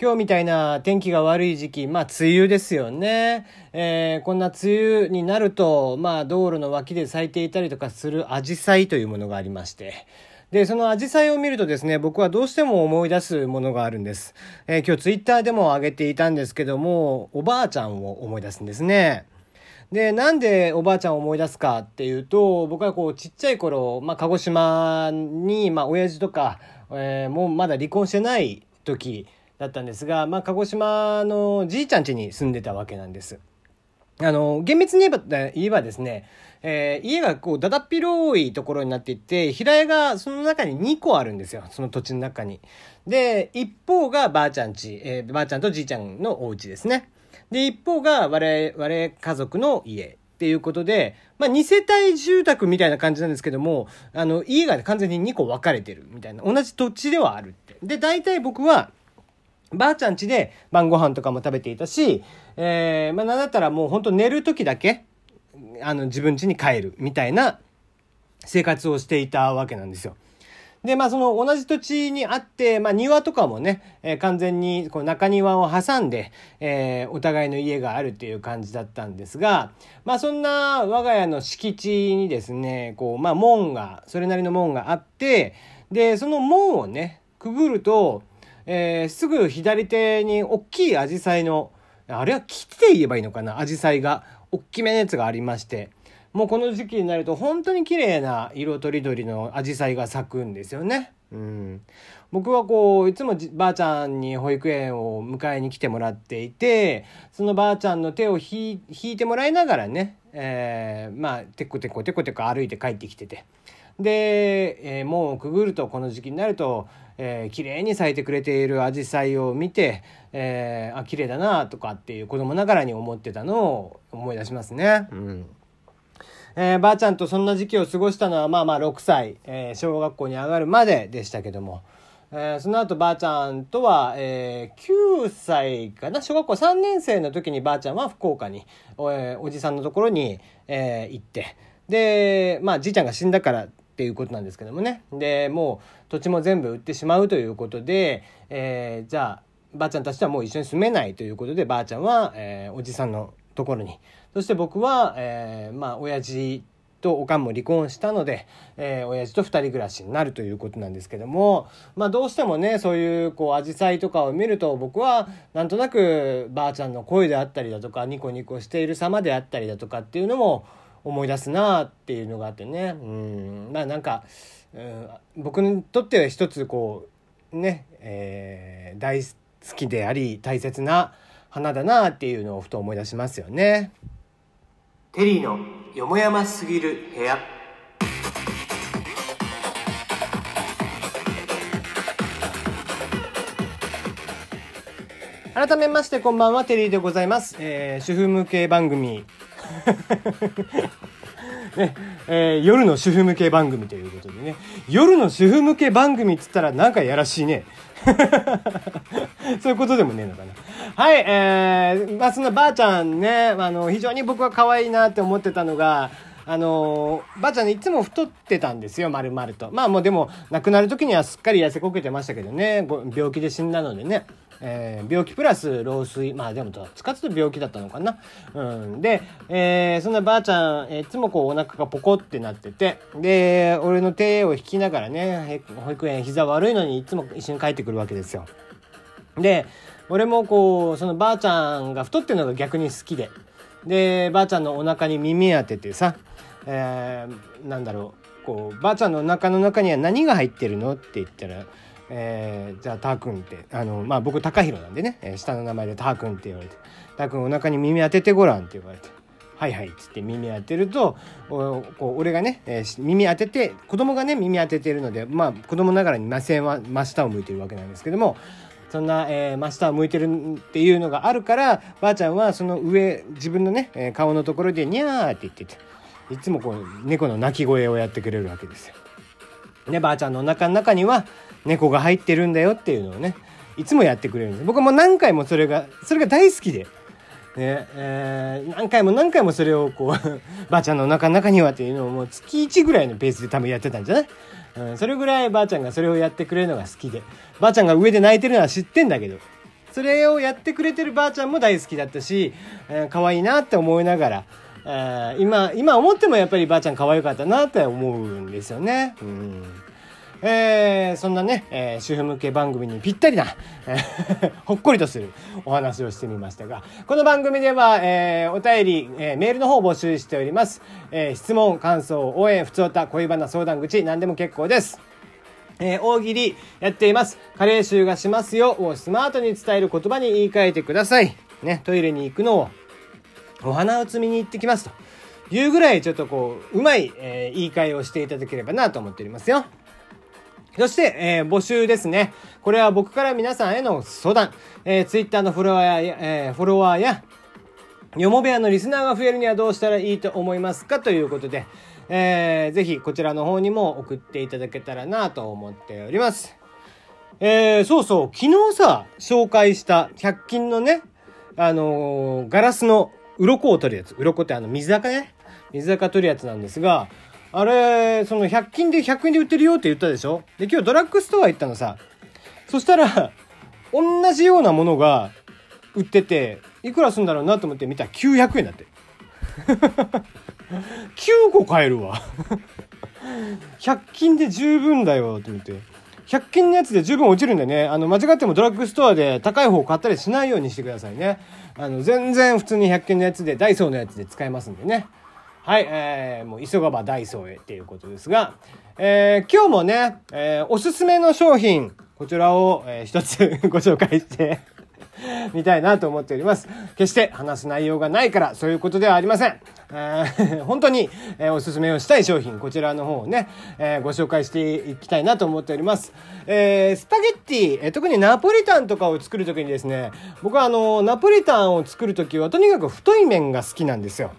今日みたいな天気が悪い時期、まあ、梅雨ですよね。えー、こんな梅雨になると、まあ、道路の脇で咲いていたりとかするアジサイというものがありまして。で、そのアジサイを見るとですね、僕はどうしても思い出すものがあるんです。えー、今日ツイッターでも上げていたんですけども、おばあちゃんを思い出すんですね。で、なんでおばあちゃんを思い出すかっていうと、僕はこうちっちゃい頃、まあ、鹿児島に、まあ、親父とか、えー、もうまだ離婚してない時、だったんですが、まあ、鹿児島のじいちゃん家に住んでたわけなんです。あの、厳密に言えば、言えばですね、えー、家がこう、だだっ広いところになっていて、平屋がその中に2個あるんですよ。その土地の中に。で、一方がばあちゃん家、えー、ばあちゃんとじいちゃんのお家ですね。で、一方が我々家族の家っていうことで、まあ、2世帯住宅みたいな感じなんですけども、あの、家が完全に2個分かれてるみたいな。同じ土地ではあるって。で、大体僕は、ばあちゃん家で晩ご飯とかも食べていたし、えー、まあ、なんだったらもうほんと寝る時だけ、あの、自分家に帰るみたいな生活をしていたわけなんですよ。で、まあ、その同じ土地にあって、まあ、庭とかもね、えー、完全にこう中庭を挟んで、えー、お互いの家があるっていう感じだったんですが、まあ、そんな我が家の敷地にですね、こう、まあ、門が、それなりの門があって、で、その門をね、くぐると、えー、すぐ左手に大きいアジサイの、あれは木って言えばいいのかな？アジサイが、大きめのやつがありまして、もうこの時期になると本当に綺麗な色とりどりのアジサイが咲くんですよね。うん、僕はこういつもばあちゃんに保育園を迎えに来てもらっていてそのばあちゃんの手を引いてもらいながらね、えー、まあテコテコテコテコ歩いて帰ってきてて。で、えー、門をくぐるとこの時期になるとえー、綺麗に咲いてくれているアジサイを見て、えー、あ綺麗だなとかっていう子供ながらに思ってたのを思い出しますね。うん。えー、ばあちゃんとそんな時期を過ごしたのはまあまあ6歳、えー、小学校に上がるまででしたけども、えー、その後ばあちゃんとは、えー、9歳かな？小学校3年生の時にばあちゃんは福岡にお,、えー、おじさんのところに、えー、行って。でまあじいちゃんが死んだからっていうことなんですけどもね。でもう土地も全部売ってしまうということで、えー、じゃあばあちゃんたちとはもう一緒に住めないということでばあちゃんは、えー、おじさんのところに。そして僕は、えー、まあ親父とおかんも離婚したので、えー、親父と2人暮らしになるということなんですけども、まあ、どうしてもねそういうこう紫陽花とかを見ると僕はなんとなくばあちゃんの声であったりだとかニコニコしている様であったりだとかっていうのも思い出すなっていうのがあってね。うん。まあなんか、うん、僕にとっては一つこうね、えー、大好きであり大切な花だなっていうのをふと思い出しますよね。テリーのよもやますぎる部屋。改めましてこんばんはテリーでございます、えー、主婦向け番組 ねえー、夜の主婦向け番組ということでね。夜の主婦向け番組っつったらなんかやらしいね。そういうことでもねえのかな。はい、えー、まあそんなばあちゃんねあの非常に僕は可愛いなって思ってたのがあのばあちゃんいつも太ってたんですよ丸々と。まあもうでも亡くなる時にはすっかり痩せこけてましたけどね。病気で死んだのでね。えー、病気プラス老衰。まあでもどっちかっていうと病気だったのかな、うん、で、えー、そんなばあちゃん、いつもこうお腹がポコってなってて。で俺の手を引きながらね保育園膝悪いのにいつも一緒に帰ってくるわけですよ。で俺もこうそのばあちゃんが太ってるのが逆に好きで。でばあちゃんのお腹に耳当ててさ、えー、なんだろう。こうばあちゃんのお腹の中には何が入ってるの？って言ったらえー、じゃあたーくんってあの、まあ、僕高弘なんでね、えー、下の名前でたーくんって言われて「たーくんお腹に耳当ててごらん」って言われて「はいはい」っつって耳当てるとおこう俺がね、えー、耳当てて子供がね耳当ててるのでまあ子供ながらに目線は真下を向いてるわけなんですけどもそんな、えー、真下を向いてるっていうのがあるからばあちゃんはその上自分のね、えー、顔のところで「にゃー」って言ってていつもこう猫の鳴き声をやってくれるわけですよ。ねばあちゃんのお腹の中には猫が入ってるんだよっていうのをねいつもやってくれるんです。僕も何回もそれがそれが大好きで。ねえー、何回も何回もそれをこう ばあちゃんのお腹の中にはっていうのをもう月1ぐらいのペースで多分やってたんじゃない、うん、それぐらいばあちゃんがそれをやってくれるのが好きで。ばあちゃんが上で泣いてるのは知ってんだけど。それをやってくれてるばあちゃんも大好きだったし、えー、可愛いなって思いながら、え、今今思ってもやっぱりばあちゃん可愛かったなって思うんですよね。うん。えー、そんなね、えー、主婦向け番組にぴったりな、ほっこりとするお話をしてみましたが、この番組では、えー、お便り、えー、メールの方を募集しております。えー、質問、感想、応援、ふつおた、恋バナ、相談口、何でも結構です。えー、大喜利やっています。加齢臭がしますよをスマートに伝える言葉に言い換えてください。ね、トイレに行くのを、お花を摘みに行ってきますというぐらいちょっとこう、うまい、えー、言い換えをしていただければなと思っておりますよ。そして、えー、募集ですね。これは僕から皆さんへの相談。えー、ツイッターのフォロワーや、えー、フォロワーや、よも部屋のリスナーが増えるにはどうしたらいいと思いますかということで、えー、ぜひこちらの方にも送っていただけたらなと思っております。えー、そうそう、昨日さ、紹介した100均のね、あのー、ガラスの鱗を取るやつ。鱗ってあの水垢ね。水垢取るやつなんですが、あれ、その100均で100円で売ってるよって言ったでしょ？で、今日ドラッグストア行ったのさ。そしたら、同じようなものが売ってて、いくらすんだろうなと思って見たら900円だって。9個買えるわ 100均で十分だよと思って。100均のやつで十分落ちるんでね、あの、間違ってもドラッグストアで高い方買ったりしないようにしてくださいね。あの、全然普通に100均のやつで、ダイソーのやつで使えますんでね。はい、えー、もう急がばダイソーへっていうことですが、えー、今日もね、えー、おすすめの商品、こちらを、えー、一つ ご紹介して みたいなと思っております。決して話す内容がないからそういうことではありません。えー、本当に、えー、おすすめをしたい商品、こちらの方をね、えー、ご紹介していきたいなと思っております。えー、スパゲッティ、えー、特にナポリタンとかを作るときにですね、僕はあの、ナポリタンを作るときはとにかく太い麺が好きなんですよ。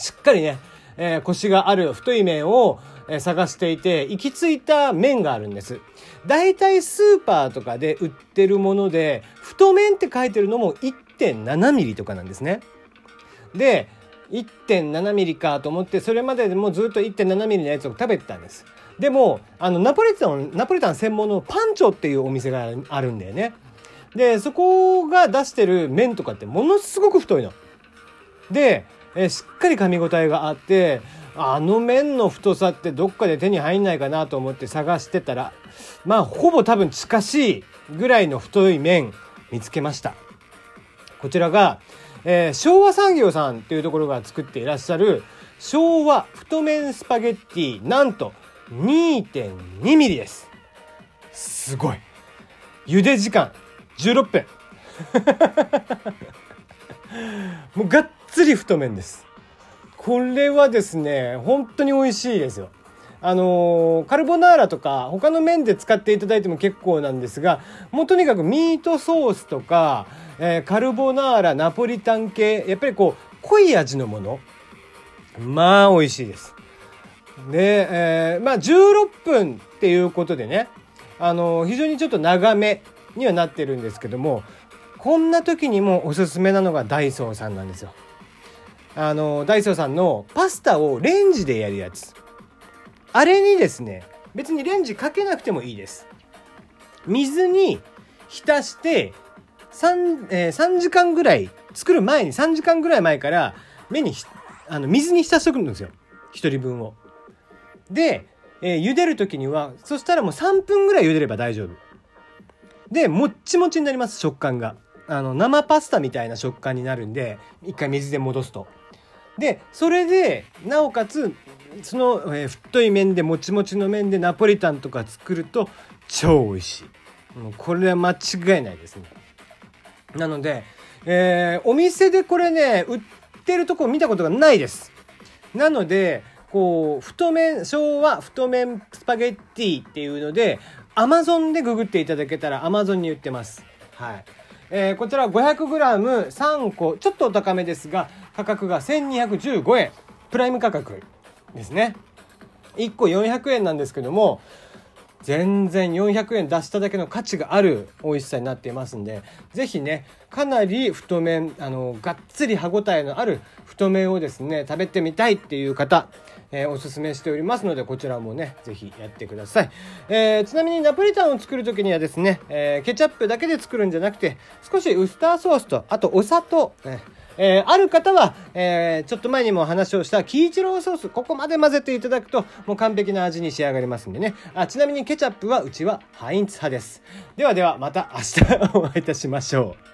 しっかりね、えー、腰がある太い麺を、えー、探していて、行き着いた麺があるんです。大体スーパーとかで売ってるもので、太麺って書いてるのも1.7ミリとかなんですね。で、1.7ミリかと思って、それまででもずっと1.7ミリのやつを食べてたんです。でも、あの、ナポリタン、ナポリタン専門のパンチョっていうお店があるんだよね。で、そこが出してる麺とかってものすごく太いの。で、えしっかり噛み応えがあってあの麺の太さってどっかで手に入んないかなと思って探してたらまあほぼ多分近しいぐらいの太い麺見つけました。こちらが、えー、昭和産業さんっていうところが作っていらっしゃる昭和太麺スパゲッティなんと2.2ミリです。すごい。茹で時間16分。もうがっつり太麺です。これはですね、本当に美味しいですよ。あの、カルボナーラとか他の麺で使っていただいても結構なんですが、もうとにかくミートソースとか、えー、カルボナーラ、ナポリタン系、やっぱりこう、濃い味のもの。まあ、美味しいです。で、えー、まあ、16分っていうことでね、あの、非常にちょっと長めにはなってるんですけども、こんな時にもおすすめなのがダイソーさんなんですよ。あの、ダイソーさんのパスタをレンジでやるやつ。あれにですね、別にレンジかけなくてもいいです。水に浸して、3、え、3時間ぐらい、作る前に3時間ぐらい前から目にあの水に浸しとくんですよ。1人分を。で、えー、茹でる時には、そしたらもう3分ぐらい茹でれば大丈夫。で、もっちもちになります、食感が。あの、生パスタみたいな食感になるんで、一回水で戻すと。で、それで、なおかつ、その、えー、太い麺でもちもちの麺でナポリタンとか作ると超美味しい。もうこれは間違いないですね。なので、えー、お店でこれね、売ってるとこ見たことがないです。なので、こう、太麺、昭和太麺スパゲッティっていうので、アマゾンでググっていただけたらアマゾンに売ってます。はい。えー、こちら 500g3 個、ちょっとお高めですが、価格が1215円。プライム価格ですね。1個400円なんですけども、全然400円出しただけの価値がある美味しさになっていますんで、ぜひね、かなり太麺、あの、がっつり歯ごたえのある太麺をですね、食べてみたいっていう方、えー、おすすめしておりますのでこちらもね是非やってください、えー、ちなみにナポリタンを作る時にはですね、えケチャップだけで作るんじゃなくて少しウスターソースとあとお砂糖、ねえー、ある方は、えー、ちょっと前にも話をしたキイチローソース、ここまで混ぜていただくと、もう完璧な味に仕上がりますんでね。あちなみにケチャップはうちはハインツ派です。ではでは、また明日 お会いいたしましょう。